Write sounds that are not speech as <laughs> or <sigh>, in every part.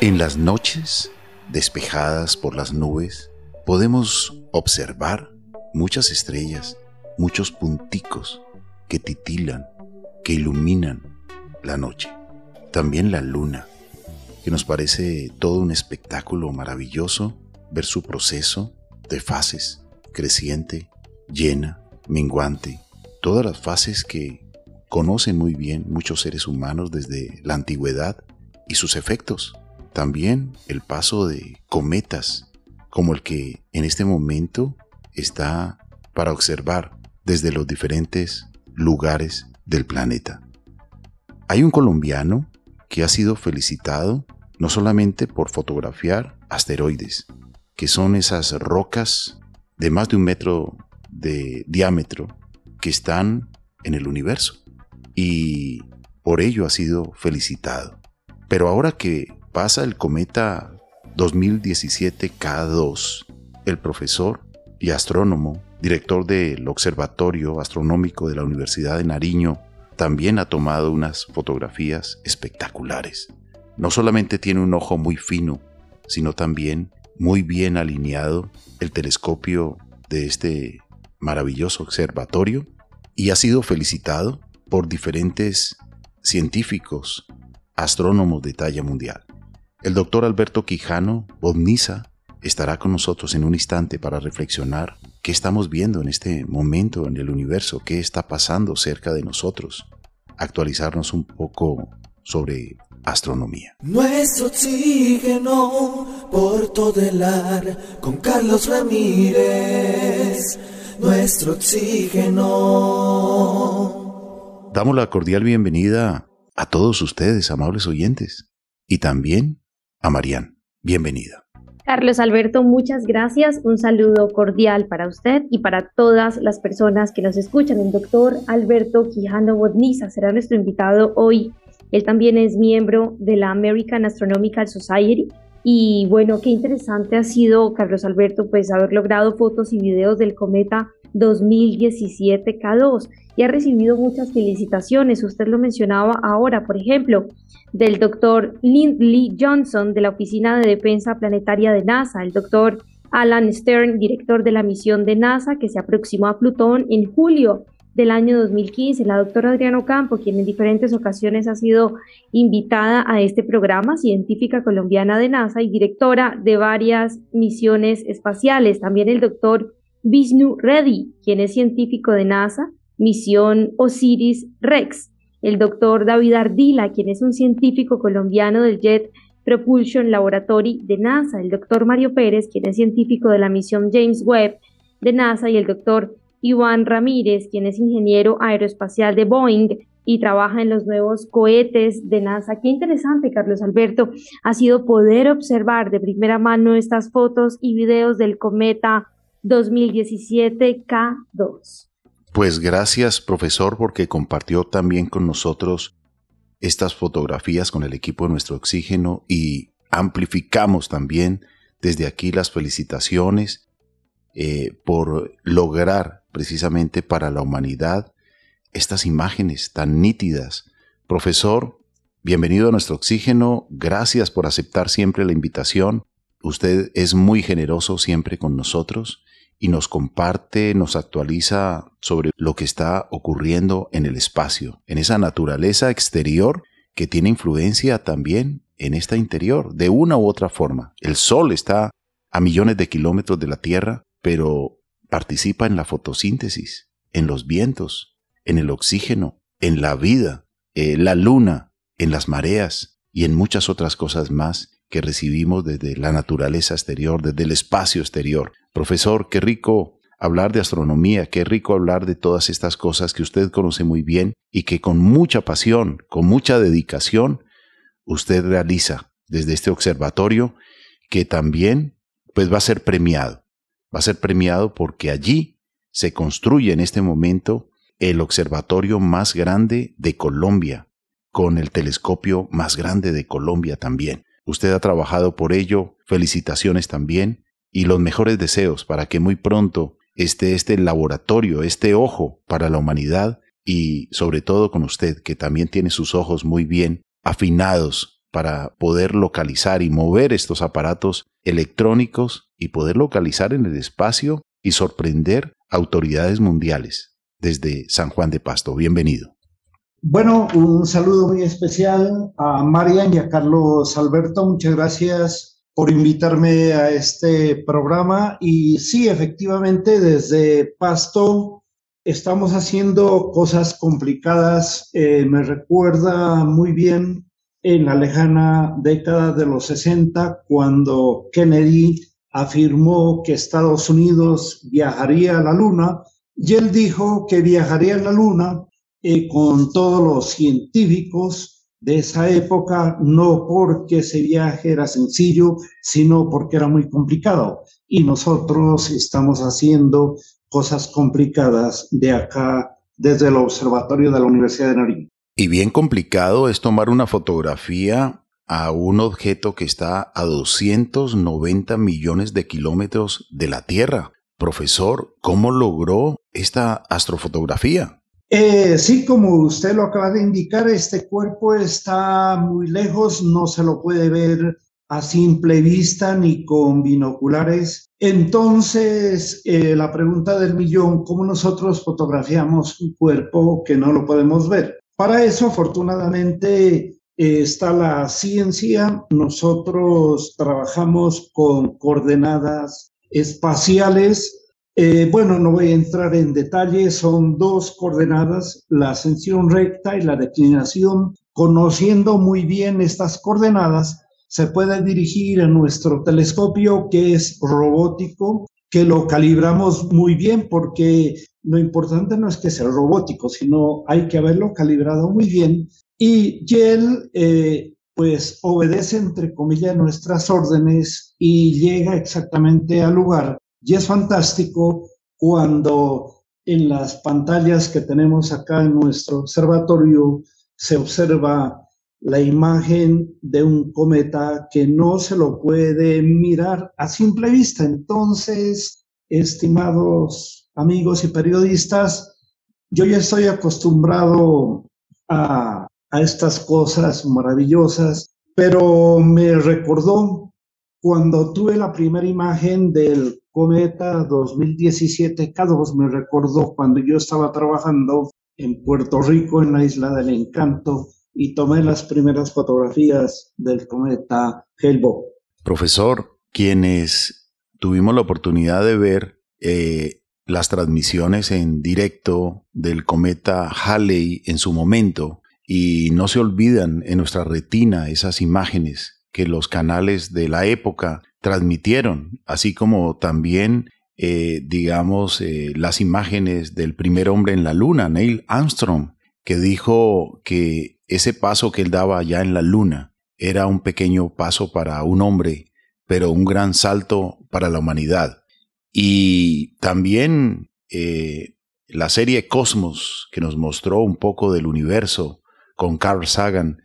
En las noches, despejadas por las nubes, podemos observar muchas estrellas, muchos punticos que titilan, que iluminan la noche. También la luna, que nos parece todo un espectáculo maravilloso ver su proceso de fases, creciente, llena, menguante, todas las fases que conocen muy bien muchos seres humanos desde la antigüedad y sus efectos también el paso de cometas, como el que en este momento está para observar desde los diferentes lugares del planeta. Hay un colombiano que ha sido felicitado no solamente por fotografiar asteroides, que son esas rocas de más de un metro de diámetro que están en el universo, y por ello ha sido felicitado. Pero ahora que pasa el cometa 2017 K2, el profesor y astrónomo, director del Observatorio Astronómico de la Universidad de Nariño, también ha tomado unas fotografías espectaculares. No solamente tiene un ojo muy fino, sino también muy bien alineado el telescopio de este maravilloso observatorio y ha sido felicitado por diferentes científicos, astrónomos de talla mundial. El doctor Alberto Quijano Bobniza estará con nosotros en un instante para reflexionar qué estamos viendo en este momento en el universo, qué está pasando cerca de nosotros, actualizarnos un poco sobre astronomía. Nuestro oxígeno por todo el ar con Carlos Ramírez. Nuestro oxígeno. Damos la cordial bienvenida a todos ustedes, amables oyentes, y también a Marian. Bienvenida. Carlos Alberto, muchas gracias. Un saludo cordial para usted y para todas las personas que nos escuchan. El doctor Alberto Quijano Bodniza será nuestro invitado hoy. Él también es miembro de la American Astronomical Society. Y bueno, qué interesante ha sido, Carlos Alberto, pues haber logrado fotos y videos del cometa 2017 K2 y ha recibido muchas felicitaciones. Usted lo mencionaba ahora, por ejemplo, del doctor Lindley Johnson de la Oficina de Defensa Planetaria de NASA, el doctor Alan Stern, director de la misión de NASA que se aproximó a Plutón en julio del año 2015, la doctora Adriano Campo, quien en diferentes ocasiones ha sido invitada a este programa, científica colombiana de NASA y directora de varias misiones espaciales. También el doctor Vishnu Reddy, quien es científico de NASA, misión Osiris Rex. El doctor David Ardila, quien es un científico colombiano del Jet Propulsion Laboratory de NASA, el doctor Mario Pérez, quien es científico de la misión James Webb de NASA, y el doctor Iván Ramírez, quien es ingeniero aeroespacial de Boeing y trabaja en los nuevos cohetes de NASA. Qué interesante, Carlos Alberto, ha sido poder observar de primera mano estas fotos y videos del cometa 2017 K2. Pues gracias, profesor, porque compartió también con nosotros estas fotografías con el equipo de nuestro oxígeno y amplificamos también desde aquí las felicitaciones eh, por lograr precisamente para la humanidad estas imágenes tan nítidas. Profesor, bienvenido a nuestro oxígeno, gracias por aceptar siempre la invitación. Usted es muy generoso siempre con nosotros y nos comparte, nos actualiza sobre lo que está ocurriendo en el espacio, en esa naturaleza exterior que tiene influencia también en esta interior, de una u otra forma. El Sol está a millones de kilómetros de la Tierra, pero participa en la fotosíntesis, en los vientos, en el oxígeno, en la vida, eh, la luna, en las mareas y en muchas otras cosas más que recibimos desde la naturaleza exterior, desde el espacio exterior. Profesor, qué rico hablar de astronomía, qué rico hablar de todas estas cosas que usted conoce muy bien y que con mucha pasión, con mucha dedicación, usted realiza desde este observatorio que también pues va a ser premiado. Va a ser premiado porque allí se construye en este momento el observatorio más grande de Colombia, con el telescopio más grande de Colombia también. Usted ha trabajado por ello, felicitaciones también y los mejores deseos para que muy pronto esté este laboratorio, este ojo para la humanidad y sobre todo con usted que también tiene sus ojos muy bien afinados para poder localizar y mover estos aparatos electrónicos y poder localizar en el espacio y sorprender autoridades mundiales desde San Juan de Pasto. Bienvenido. Bueno, un saludo muy especial a Marian y a Carlos Alberto. Muchas gracias por invitarme a este programa. Y sí, efectivamente, desde Pasto estamos haciendo cosas complicadas. Eh, me recuerda muy bien en la lejana década de los 60, cuando Kennedy afirmó que Estados Unidos viajaría a la Luna, y él dijo que viajaría a la Luna eh, con todos los científicos de esa época, no porque ese viaje era sencillo, sino porque era muy complicado. Y nosotros estamos haciendo cosas complicadas de acá, desde el observatorio de la Universidad de Nariño. Y bien complicado es tomar una fotografía a un objeto que está a 290 millones de kilómetros de la Tierra. Profesor, ¿cómo logró esta astrofotografía? Eh, sí, como usted lo acaba de indicar, este cuerpo está muy lejos, no se lo puede ver a simple vista ni con binoculares. Entonces, eh, la pregunta del millón, ¿cómo nosotros fotografiamos un cuerpo que no lo podemos ver? Para eso, afortunadamente, eh, está la ciencia. Nosotros trabajamos con coordenadas espaciales. Eh, bueno, no voy a entrar en detalle, son dos coordenadas, la ascensión recta y la declinación. Conociendo muy bien estas coordenadas, se puede dirigir a nuestro telescopio que es robótico, que lo calibramos muy bien porque lo importante no es que sea robótico, sino hay que haberlo calibrado muy bien y él eh, pues obedece entre comillas nuestras órdenes y llega exactamente al lugar. Y es fantástico cuando en las pantallas que tenemos acá en nuestro observatorio se observa la imagen de un cometa que no se lo puede mirar a simple vista. Entonces, estimados amigos y periodistas, yo ya estoy acostumbrado a, a estas cosas maravillosas, pero me recordó cuando tuve la primera imagen del cometa 2017 K2, me recordó cuando yo estaba trabajando en Puerto Rico, en la isla del encanto, y tomé las primeras fotografías del cometa Hale-Bopp. Profesor, quienes tuvimos la oportunidad de ver eh, las transmisiones en directo del cometa Halley en su momento y no se olvidan en nuestra retina esas imágenes que los canales de la época transmitieron, así como también, eh, digamos, eh, las imágenes del primer hombre en la luna, Neil Armstrong, que dijo que ese paso que él daba allá en la luna era un pequeño paso para un hombre, pero un gran salto para la humanidad. Y también eh, la serie Cosmos, que nos mostró un poco del universo con Carl Sagan,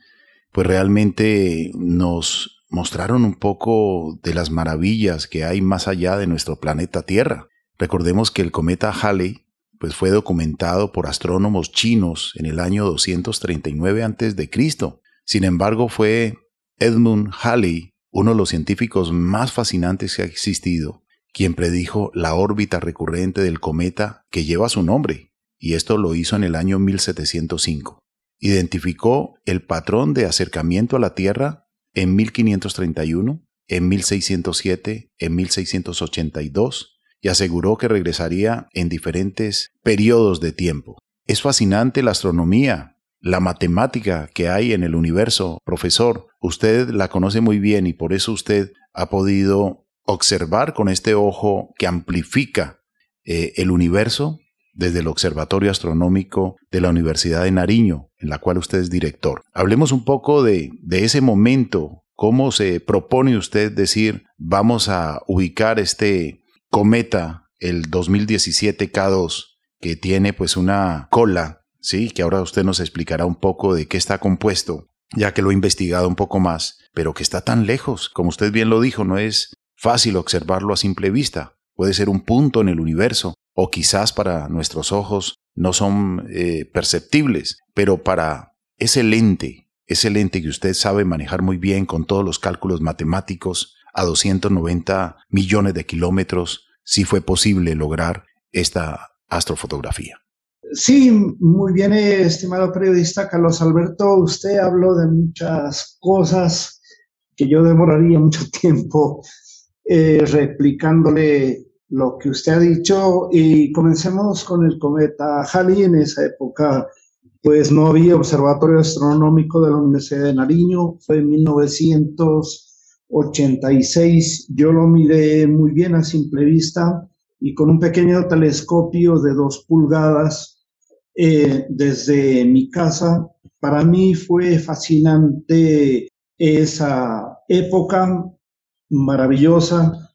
pues realmente nos mostraron un poco de las maravillas que hay más allá de nuestro planeta Tierra. Recordemos que el cometa Halley pues fue documentado por astrónomos chinos en el año 239 a.C. Sin embargo, fue Edmund Halley, uno de los científicos más fascinantes que ha existido, quien predijo la órbita recurrente del cometa que lleva su nombre, y esto lo hizo en el año 1705. Identificó el patrón de acercamiento a la Tierra en 1531, en 1607, en 1682, y aseguró que regresaría en diferentes periodos de tiempo. Es fascinante la astronomía, la matemática que hay en el universo. Profesor, usted la conoce muy bien y por eso usted ha podido observar con este ojo que amplifica eh, el universo desde el Observatorio Astronómico de la Universidad de Nariño, en la cual usted es director. Hablemos un poco de, ese momento, cómo se propone usted decir, vamos a ubicar este cometa, el 2017 K2, que tiene pues una cola, sí, que ahora usted nos explicará un poco de qué está compuesto, ya que lo he investigado un poco más, pero que está tan lejos, como usted bien lo dijo, no es fácil observarlo a simple vista, puede ser un punto en el universo, o quizás para nuestros ojos no son eh, perceptibles, pero para ese lente, ese lente que usted sabe manejar muy bien con todos los cálculos matemáticos a 290 millones de kilómetros, si fue posible lograr esta astrofotografía. Sí, muy bien, estimado periodista Carlos Alberto. Usted habló de muchas cosas que yo demoraría mucho tiempo eh, replicándole lo que usted ha dicho y comencemos con el cometa Halley. En esa época, pues no había observatorio astronómico de la Universidad de Nariño. Fue en 1986. Yo lo miré muy bien a simple vista y con un pequeño telescopio de dos pulgadas eh, desde mi casa. Para mí fue fascinante esa época maravillosa.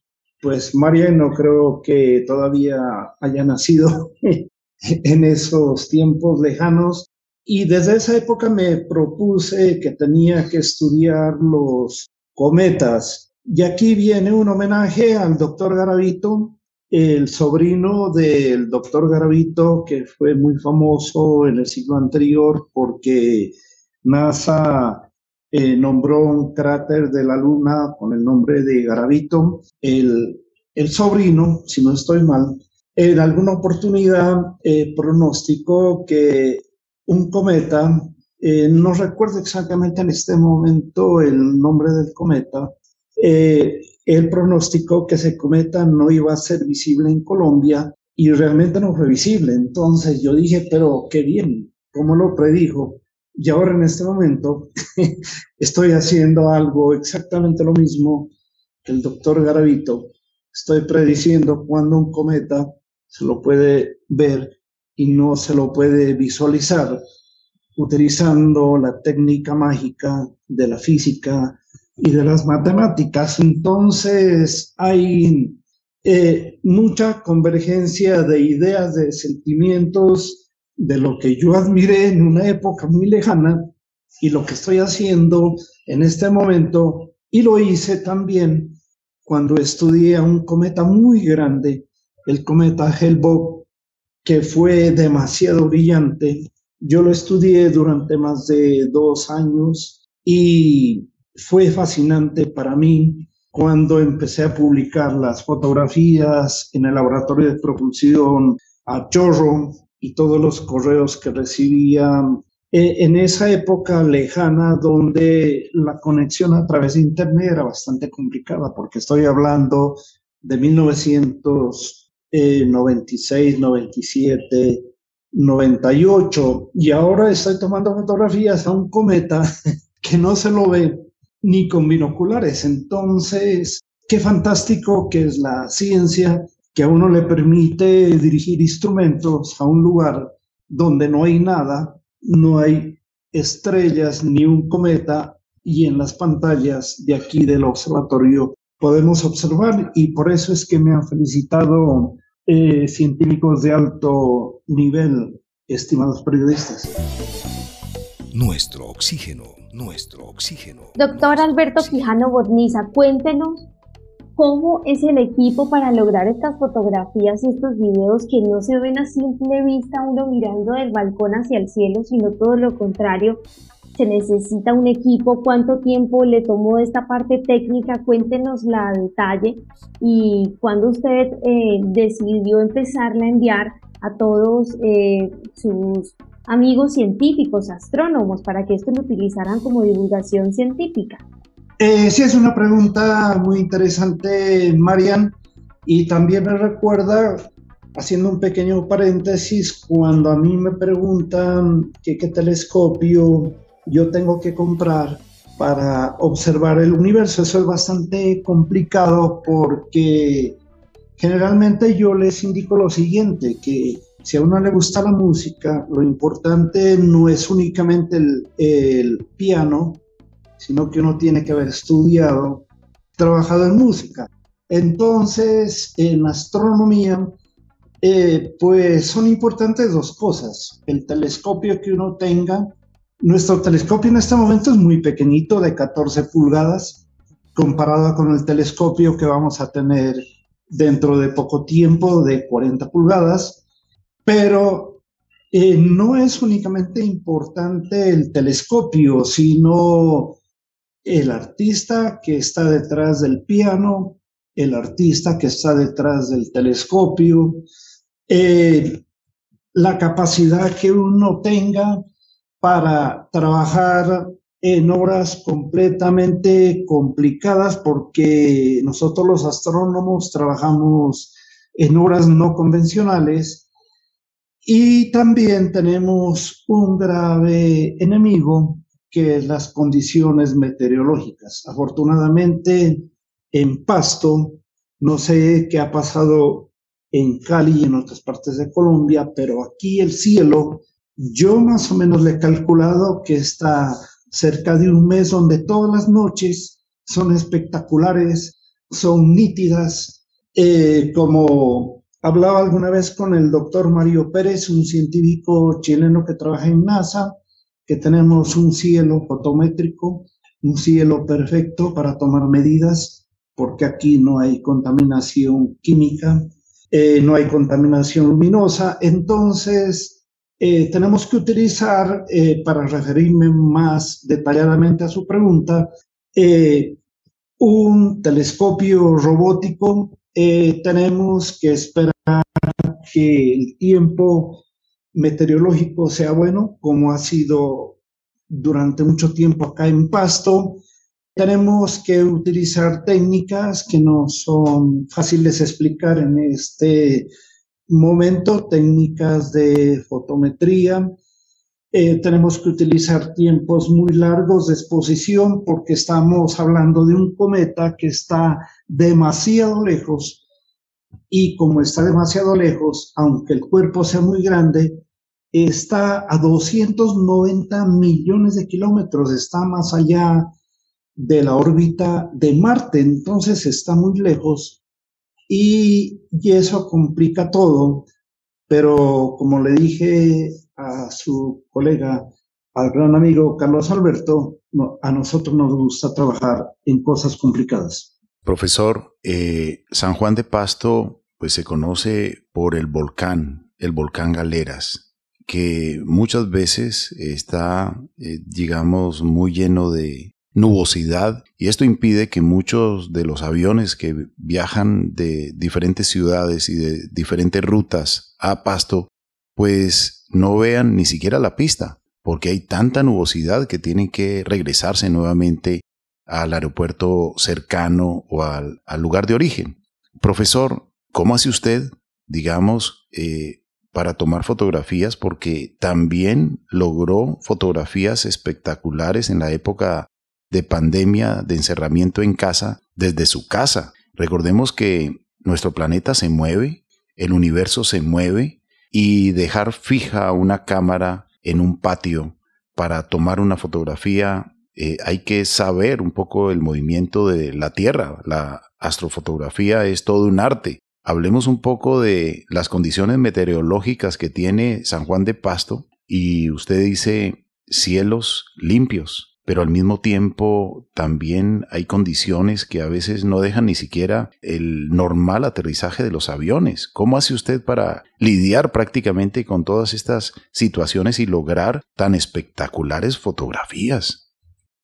Pues María no creo que todavía haya nacido <laughs> en esos tiempos lejanos. Y desde esa época me propuse que tenía que estudiar los cometas. Y aquí viene un homenaje al doctor Garavito, el sobrino del doctor Garavito, que fue muy famoso en el siglo anterior porque NASA eh, nombró un cráter de la Luna con el nombre de Garavito. El, el sobrino, si no estoy mal, en alguna oportunidad eh, pronosticó que un cometa, eh, no recuerdo exactamente en este momento el nombre del cometa, eh, él pronosticó que ese cometa no iba a ser visible en Colombia y realmente no fue visible. Entonces yo dije, pero qué bien, ¿cómo lo predijo? Y ahora en este momento <laughs> estoy haciendo algo exactamente lo mismo que el doctor Garavito. Estoy prediciendo cuando un cometa se lo puede ver y no se lo puede visualizar utilizando la técnica mágica de la física y de las matemáticas. Entonces hay eh, mucha convergencia de ideas, de sentimientos, de lo que yo admiré en una época muy lejana y lo que estoy haciendo en este momento. Y lo hice también cuando estudié a un cometa muy grande, el cometa Hale-Bopp, que fue demasiado brillante. Yo lo estudié durante más de dos años y fue fascinante para mí cuando empecé a publicar las fotografías en el laboratorio de propulsión a chorro y todos los correos que recibía eh, en esa época lejana donde la conexión a través de internet era bastante complicada porque estoy hablando de 1996, 97, 98 y ahora estoy tomando fotografías a un cometa <laughs> que no se lo ve ni con binoculares. Entonces, qué fantástico que es la ciencia que a uno le permite dirigir instrumentos a un lugar donde no hay nada, no hay estrellas ni un cometa y en las pantallas de aquí del observatorio podemos observar y por eso es que me han felicitado eh, científicos de alto nivel, estimados periodistas. Nuestro oxígeno nuestro oxígeno. Doctor Alberto Quijano Botniza, cuéntenos cómo es el equipo para lograr estas fotografías y estos videos que no se ven a simple vista uno mirando del balcón hacia el cielo, sino todo lo contrario. Se necesita un equipo, cuánto tiempo le tomó esta parte técnica, cuéntenos la detalle y cuándo usted eh, decidió empezarla a enviar a todos eh, sus amigos científicos, astrónomos, para que esto lo utilizaran como divulgación científica? Eh, sí, es una pregunta muy interesante, Marian, y también me recuerda, haciendo un pequeño paréntesis, cuando a mí me preguntan qué telescopio yo tengo que comprar para observar el universo. Eso es bastante complicado porque generalmente yo les indico lo siguiente, que si a uno le gusta la música, lo importante no es únicamente el, piano, sino que uno tiene que haber estudiado, trabajado en música. Entonces, en astronomía, eh, pues son importantes dos cosas. El telescopio que uno tenga. Nuestro telescopio en este momento es muy pequeñito, de 14 pulgadas, comparado con el telescopio que vamos a tener dentro de poco tiempo, de 40 pulgadas. Pero eh, no es únicamente importante el telescopio, sino el artista que está detrás del piano, el artista que está detrás del telescopio, eh, la capacidad que uno tenga para trabajar en horas completamente complicadas porque nosotros los astrónomos trabajamos en horas no convencionales y también tenemos un grave enemigo que las condiciones meteorológicas. Afortunadamente en Pasto, no sé qué ha pasado en Cali y en otras partes de Colombia, pero aquí el cielo, yo más o menos le he calculado que está cerca de un mes donde todas las noches son espectaculares, son nítidas, eh, como hablaba alguna vez con el doctor Mario Pérez, un científico chileno que trabaja en NASA, que tenemos un cielo fotométrico, un cielo perfecto para tomar medidas, porque aquí no hay contaminación química, eh, no hay contaminación luminosa, entonces eh, tenemos que utilizar, eh, para referirme más detalladamente a su pregunta, un telescopio robótico. tenemos que esperar que el tiempo meteorológico sea bueno, como ha sido durante mucho tiempo acá en Pasto. Tenemos que utilizar técnicas que no son fáciles de explicar en este momento, técnicas de fotometría. Eh, tenemos que utilizar tiempos muy largos de exposición porque estamos hablando de un cometa que está demasiado lejos y como está demasiado lejos, aunque el cuerpo sea muy grande, está a 290 millones de kilómetros, está más allá de la órbita de Marte, entonces está muy lejos y, eso complica todo, pero como le dije a su colega, al gran amigo Carlos Alberto, a nosotros nos gusta trabajar en cosas complicadas. Profesor, eh, San Juan de Pasto pues se conoce por el volcán, el volcán Galeras, que muchas veces está, eh, digamos, muy lleno de, nubosidad y esto impide que muchos de los aviones que viajan de diferentes ciudades y de diferentes rutas a Pasto pues no vean ni siquiera la pista porque hay tanta nubosidad que tienen que regresarse nuevamente al aeropuerto cercano o al, lugar de origen. Profesor, ¿cómo hace usted, digamos, eh, para tomar fotografías? Porque también logró fotografías espectaculares en la época de pandemia, de encerramiento en casa, desde su casa. Recordemos que nuestro planeta se mueve, el universo se mueve y dejar fija una cámara en un patio para tomar una fotografía, eh, hay que saber un poco el movimiento de la Tierra. La astrofotografía es todo un arte. Hablemos un poco de las condiciones meteorológicas que tiene San Juan de Pasto y usted dice cielos limpios, pero al mismo tiempo también hay condiciones que a veces no dejan ni siquiera el normal aterrizaje de los aviones. ¿Cómo hace usted para lidiar prácticamente con todas estas situaciones y lograr tan espectaculares fotografías?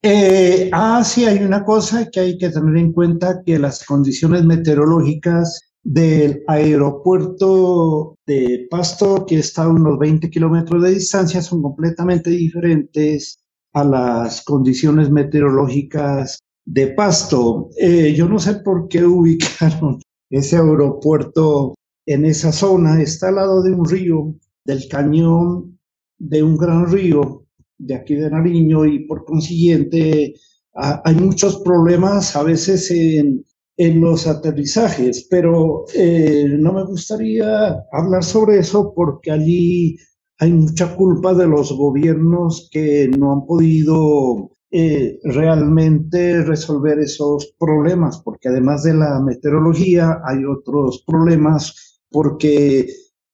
Eh, ah, sí, hay una cosa que hay que tener en cuenta, que las condiciones meteorológicas del aeropuerto de Pasto, que está a unos 20 kilómetros de distancia, son completamente diferentes a las condiciones meteorológicas de Pasto. Eh, yo no sé por qué <laughs> ubicaron ese aeropuerto en esa zona. Está al lado de un río, del cañón de un gran río de aquí de Nariño y por consiguiente hay muchos problemas a veces en, en los aterrizajes, pero eh, no me gustaría hablar sobre eso porque allí hay mucha culpa de los gobiernos que no han podido eh, realmente resolver esos problemas, porque además de la meteorología hay otros problemas, porque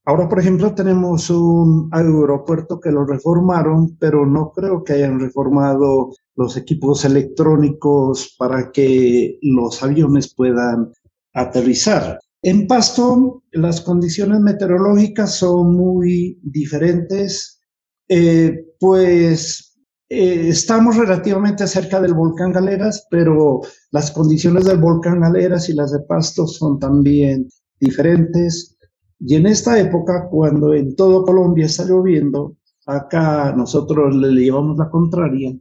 ahora, por ejemplo, tenemos un aeropuerto que lo reformaron, pero no creo que hayan reformado los equipos electrónicos para que los aviones puedan aterrizar. En Pasto, las condiciones meteorológicas son muy diferentes, eh, pues eh, estamos relativamente cerca del volcán Galeras, pero las condiciones del volcán Galeras y las de Pasto son también diferentes. Y en esta época, cuando en todo Colombia está lloviendo, acá nosotros le llevamos la contraria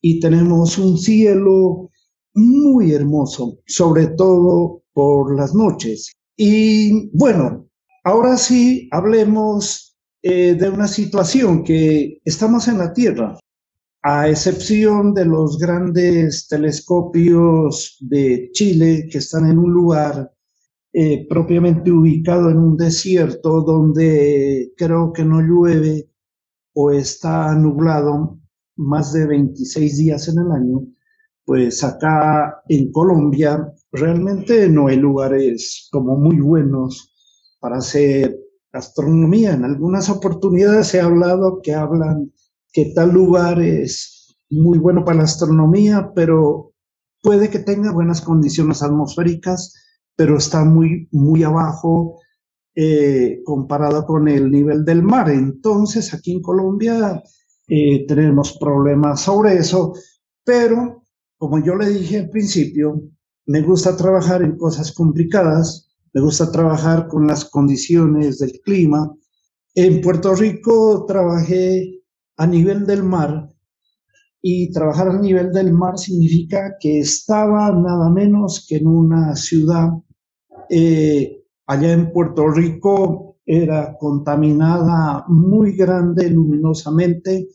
y tenemos un cielo muy hermoso, sobre todo por las noches. Y bueno, ahora sí hablemos eh, de una situación que estamos en la Tierra, a excepción de los grandes telescopios de Chile que están en un lugar eh, propiamente ubicado en un desierto donde creo que no llueve o está nublado más de 26 días en el año, pues acá en Colombia realmente no hay lugares como muy buenos para hacer astronomía. En algunas oportunidades he hablado que hablan que tal lugar es muy bueno para la astronomía, pero puede que tenga buenas condiciones atmosféricas, pero está muy, muy abajo eh, comparado con el nivel del mar. Entonces, aquí en Colombia eh, tenemos problemas sobre eso, pero como yo le dije al principio, me gusta trabajar en cosas complicadas, me gusta trabajar con las condiciones del clima. En Puerto Rico trabajé a nivel del mar y trabajar a nivel del mar significa que estaba nada menos que en una ciudad eh, allá en Puerto Rico era contaminada muy grande luminosamente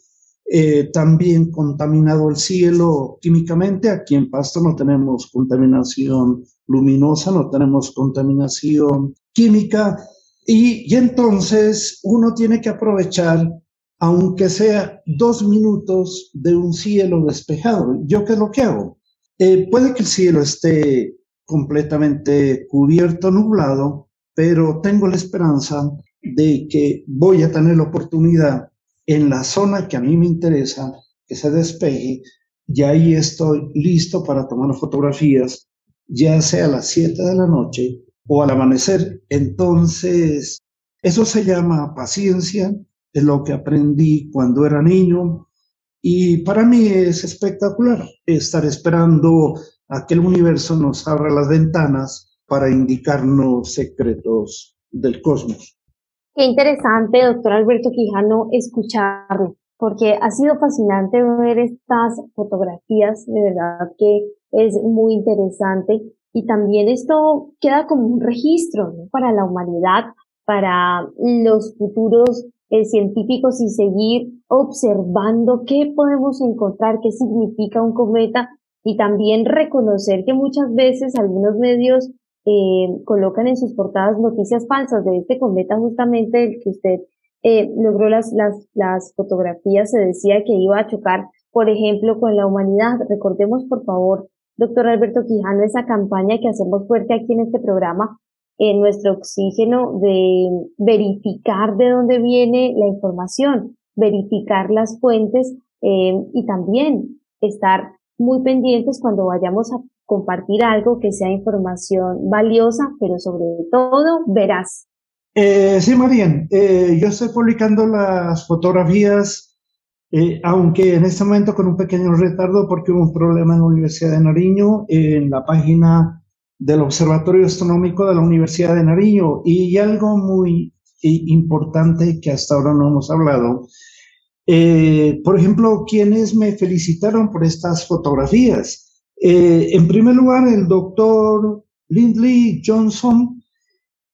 eh, también contaminado el cielo químicamente. Aquí en Pasto no tenemos contaminación luminosa, no tenemos contaminación química. Y, entonces uno tiene que aprovechar, aunque sea dos minutos de un cielo despejado. ¿Yo qué es lo que hago? Eh, puede que el cielo esté completamente cubierto, nublado, pero tengo la esperanza de que voy a tener la oportunidad en la zona que a mí me interesa, que se despeje, y ahí estoy listo para tomar fotografías, ya sea a las 7 de la noche o al amanecer. Entonces, eso se llama paciencia, es lo que aprendí cuando era niño y para mí es espectacular estar esperando a que el universo nos abra las ventanas para indicarnos secretos del cosmos. Qué interesante, doctor Alberto Quijano, escucharlo, porque ha sido fascinante ver estas fotografías, de verdad que es muy interesante. Y también esto queda como un registro para la humanidad, para los futuros eh, científicos y seguir observando qué podemos encontrar, qué significa un cometa y también reconocer que muchas veces algunos medios eh, colocan en sus portadas noticias falsas de este cometa justamente el que usted eh, logró las, las, las fotografías, se decía que iba a chocar, por ejemplo, con la humanidad. Recordemos, por favor, doctor Alberto Quijano, esa campaña que hacemos fuerte aquí en este programa, en nuestro oxígeno, de verificar de dónde viene la información, verificar las fuentes eh, y también estar muy pendientes cuando vayamos a compartir algo que sea información valiosa, pero sobre todo veraz. Eh, sí, Marian, eh, yo estoy publicando las fotografías, eh, aunque en este momento con un pequeño retardo porque hubo un problema en la Universidad de Nariño, en la página del Observatorio Astronómico de la Universidad de Nariño. Y algo muy importante que hasta ahora no hemos hablado. Por ejemplo, quienes me felicitaron por estas fotografías. Eh, en primer lugar, el doctor Lindley Johnson,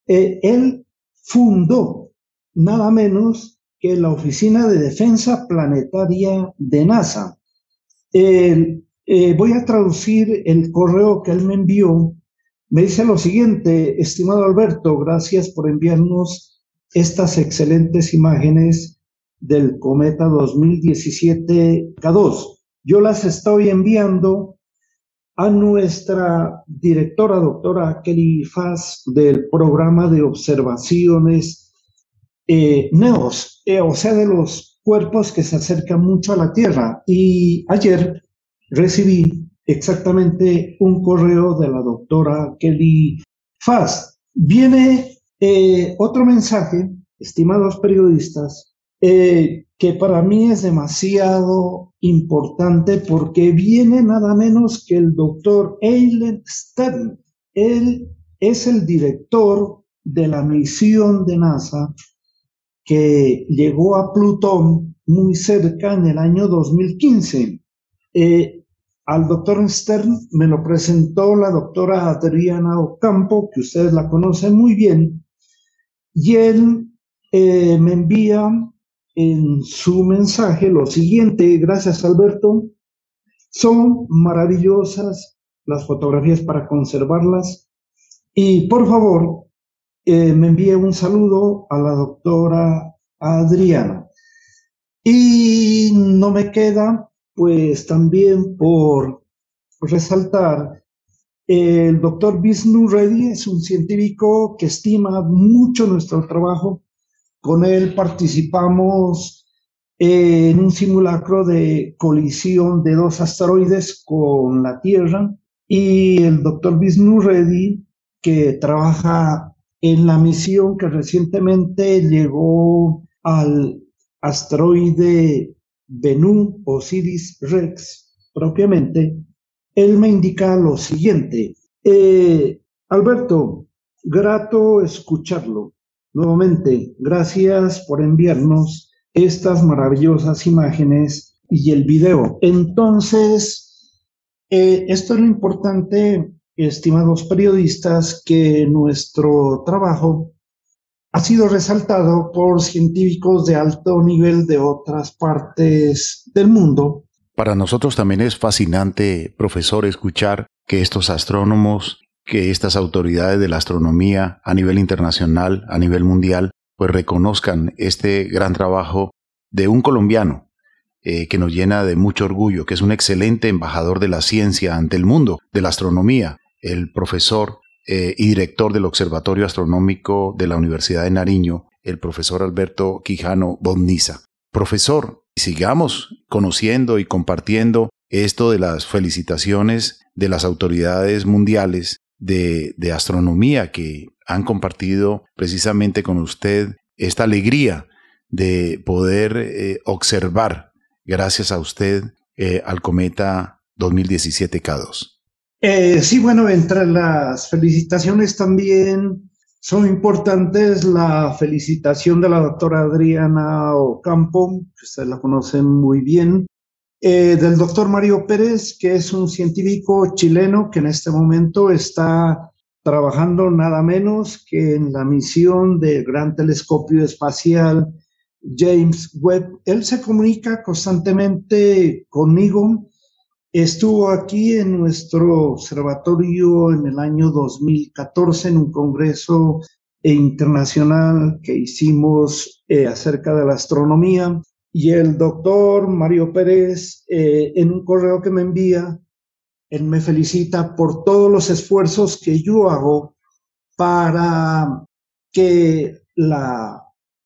eh, él fundó nada menos que la Oficina de Defensa Planetaria de NASA. Eh, voy a traducir el correo que él me envió. Me dice lo siguiente, estimado Alberto, gracias por enviarnos estas excelentes imágenes del cometa 2017 K2. Yo las estoy enviando a nuestra directora, doctora Kelly Faz, del programa de observaciones eh, NEOS, eh, o sea, de los cuerpos que se acercan mucho a la Tierra. Y ayer recibí exactamente un correo de la doctora Kelly Faz. Viene eh, otro mensaje, estimados periodistas, eh, que para mí es demasiado importante porque viene nada menos que el doctor Eilen Stern. Él es el director de la misión de NASA que llegó a Plutón muy cerca en el año 2015. Eh, al doctor Stern me lo presentó la doctora Adriana Ocampo, que ustedes la conocen muy bien, y él eh, me envía en su mensaje lo siguiente, gracias Alberto, son maravillosas las fotografías para conservarlas y por favor eh, me envíe un saludo a la doctora Adriana. Y no me queda pues también por resaltar el doctor Vishnu Reddy es un científico que estima mucho nuestro trabajo. Con él participamos en un simulacro de colisión de dos asteroides con la Tierra y el doctor Vishnu Reddy, que trabaja en la misión que recientemente llegó al asteroide Bennu Osiris Rex propiamente, él me indica lo siguiente. Eh, Alberto, grato escucharlo. Nuevamente, gracias por enviarnos estas maravillosas imágenes y el video. Entonces, eh, esto es lo importante, estimados periodistas, que nuestro trabajo ha sido resaltado por científicos de alto nivel de otras partes del mundo para nosotros también es fascinante, profesor, escuchar que estos astrónomos, que estas autoridades de la astronomía a nivel internacional, a nivel mundial, pues reconozcan este gran trabajo de un colombiano eh, que nos llena de mucho orgullo, que es un excelente embajador de la ciencia ante el mundo, de la astronomía, el profesor eh, y director del Observatorio Astronómico de la Universidad de Nariño, el profesor Alberto Quijano Bonniza. Profesor, sigamos conociendo y compartiendo esto de las felicitaciones de las autoridades mundiales de, astronomía que han compartido precisamente con usted esta alegría de poder eh, observar, gracias a usted, eh, al cometa 2017 K2. Eh, sí, bueno, entre las felicitaciones también son importantes la felicitación de la doctora Adriana Ocampo, que ustedes la conocen muy bien, eh, del doctor Mario Pérez, que es un científico chileno que en este momento está trabajando nada menos que en la misión del Gran Telescopio Espacial James Webb. Él se comunica constantemente conmigo Estuvo aquí en nuestro observatorio en el año 2014 en un congreso internacional que hicimos eh, acerca de la astronomía y el doctor Mario Pérez eh, en un correo que me envía, él me felicita por todos los esfuerzos que yo hago para que la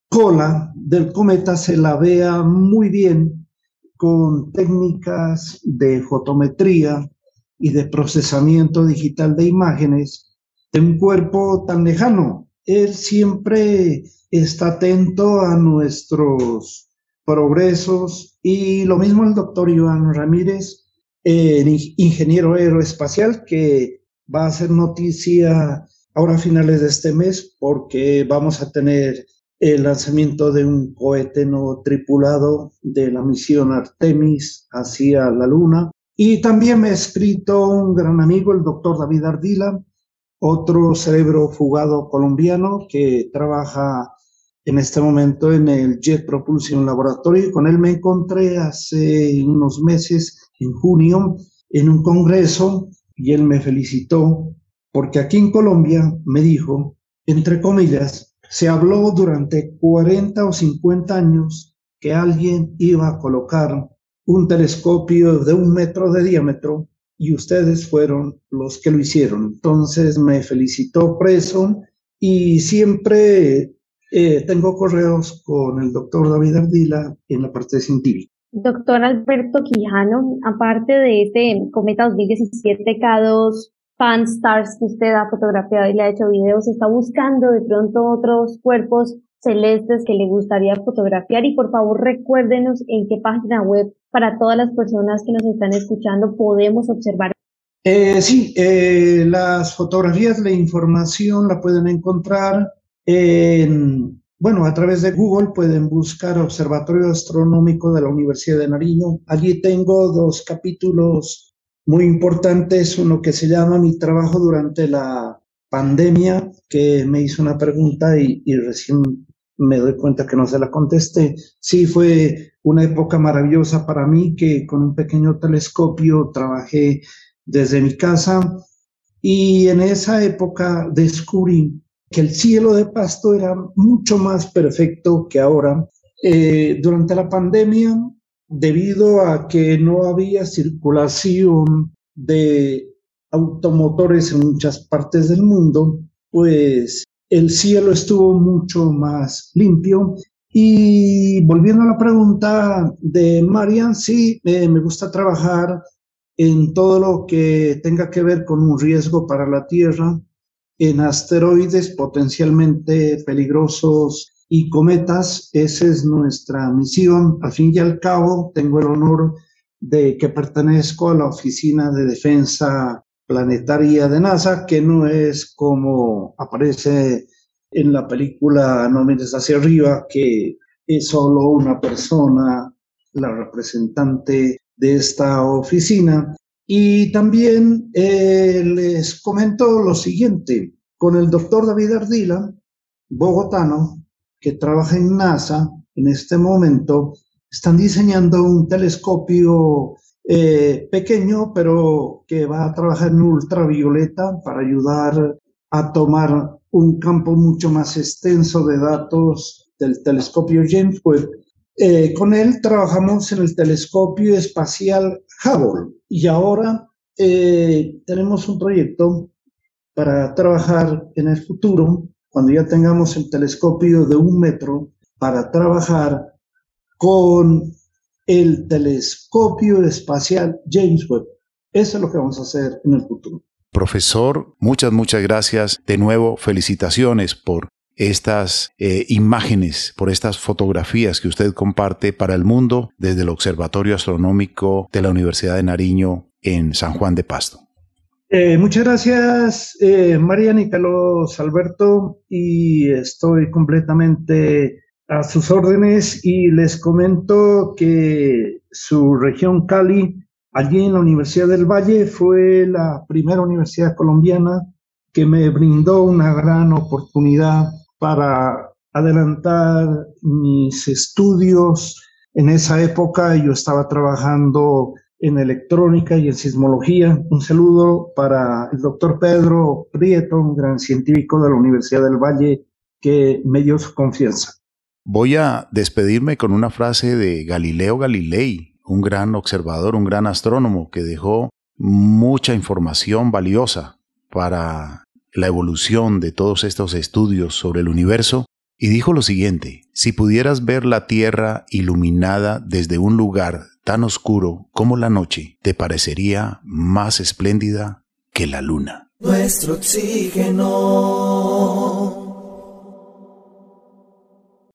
cola del cometa se la vea muy bien con técnicas de fotometría y de procesamiento digital de imágenes de un cuerpo tan lejano. Él siempre está atento a nuestros progresos y lo mismo el doctor Iván Ramírez, el ingeniero aeroespacial, que va a hacer noticia ahora a finales de este mes porque vamos a tener el lanzamiento de un cohete no tripulado de la misión Artemis hacia la Luna. Y también me ha escrito un gran amigo, el doctor David Ardila, otro cerebro fugado colombiano que trabaja en este momento en el Jet Propulsion Laboratory. Con él me encontré hace unos meses, en junio, en un congreso y él me felicitó porque aquí en Colombia me dijo, entre comillas, se habló durante 40 o 50 años que alguien iba a colocar un telescopio de un metro de diámetro y ustedes fueron los que lo hicieron. Entonces me felicitó Preso y siempre eh, tengo correos con el doctor David Ardila en la parte científica. Doctor Alberto Quijano, aparte de este Cometa 2017 K2, fan stars que usted ha fotografiado y le ha hecho videos, está buscando de pronto otros cuerpos celestes que le gustaría fotografiar y por favor recuérdenos en qué página web para todas las personas que nos están escuchando podemos observar. Eh, sí, eh, las fotografías, la información la pueden encontrar en, bueno, a través de Google pueden buscar Observatorio Astronómico de la Universidad de Nariño. Allí tengo dos capítulos muy importantes, uno que se llama Mi trabajo durante la pandemia, que me hizo una pregunta y, y recién me doy cuenta que no se la contesté. Sí, fue una época maravillosa para mí que con un pequeño telescopio trabajé desde mi casa y en esa época descubrí que el cielo de Pasto era mucho más perfecto que ahora. Eh, durante la pandemia, debido a que no había circulación de automotores en muchas partes del mundo, pues el cielo estuvo mucho más limpio. Y volviendo a la pregunta de Marian, sí, me gusta trabajar en todo lo que tenga que ver con un riesgo para la Tierra, en asteroides potencialmente peligrosos y cometas. Esa es nuestra misión. Al fin y al cabo, tengo el honor de que pertenezco a la Oficina de Defensa planetaria de NASA, que no es como aparece en la película No mires hacia arriba, que es solo una persona, la representante de esta oficina. Y también eh, les comento lo siguiente, con el doctor David Ardila, bogotano, que trabaja en NASA en este momento, están diseñando un telescopio eh, pequeño, pero que va a trabajar en ultravioleta para ayudar a tomar un campo mucho más extenso de datos del telescopio James Webb. Eh, con él trabajamos en el telescopio espacial Hubble y ahora eh, tenemos un proyecto para trabajar en el futuro, cuando ya tengamos el telescopio de un metro, para trabajar con el telescopio espacial James Webb. Eso es lo que vamos a hacer en el futuro. Profesor, muchas, muchas gracias. De nuevo, felicitaciones por estas eh, imágenes, por estas fotografías que usted comparte para el mundo desde el Observatorio Astronómico de la Universidad de Nariño en San Juan de Pasto. Eh, muchas gracias, eh, María Nicolás Alberto, y estoy completamente a sus órdenes y les comento que su región Cali, allí en la Universidad del Valle, fue la primera universidad colombiana que me brindó una gran oportunidad para adelantar mis estudios. En esa época yo estaba trabajando en electrónica y en sismología. Un saludo para el doctor Pedro Prieto, un gran científico de la Universidad del Valle que me dio su confianza. Voy a despedirme con una frase de Galileo Galilei, un gran observador, un gran astrónomo que dejó mucha información valiosa para la evolución de todos estos estudios sobre el universo y dijo lo siguiente, si pudieras ver la Tierra iluminada desde un lugar tan oscuro como la noche, te parecería más espléndida que la luna. Nuestro oxígeno.